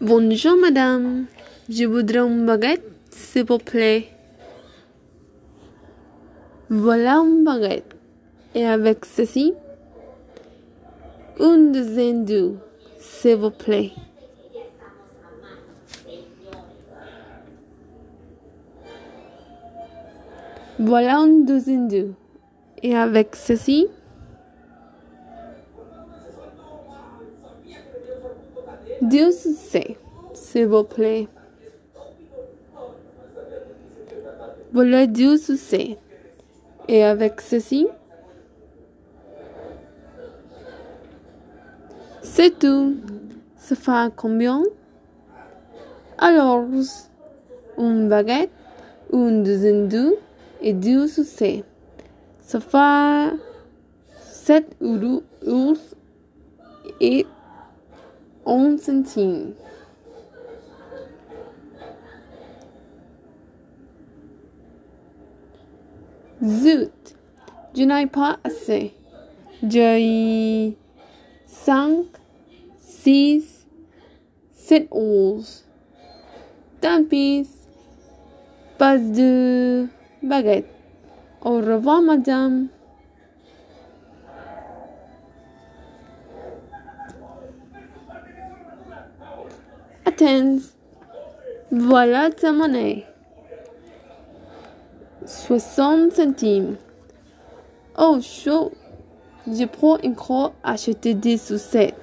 Bonjour madame, je voudrais une baguette, s'il vous plaît. Voilà une baguette. Et avec ceci, une douzaine d'œufs, s'il vous plaît. Voilà une douzaine d'œufs. Et avec ceci, deux succès, s'il vous plaît. Voilà deux succès. Et avec ceci, c'est tout. Ça fait combien? Alors, une baguette, une douzaine d'œufs et deux succès. Ça fait sept euros et un centime. Zut, je n'ai pas assez. J'ai cinq, six, sept onze. Tant pas de baguette. Au revoir, madame. Attends, voilà ta monnaie. 60 centimes. Oh, chaud. Je prends une croix acheter des sucettes.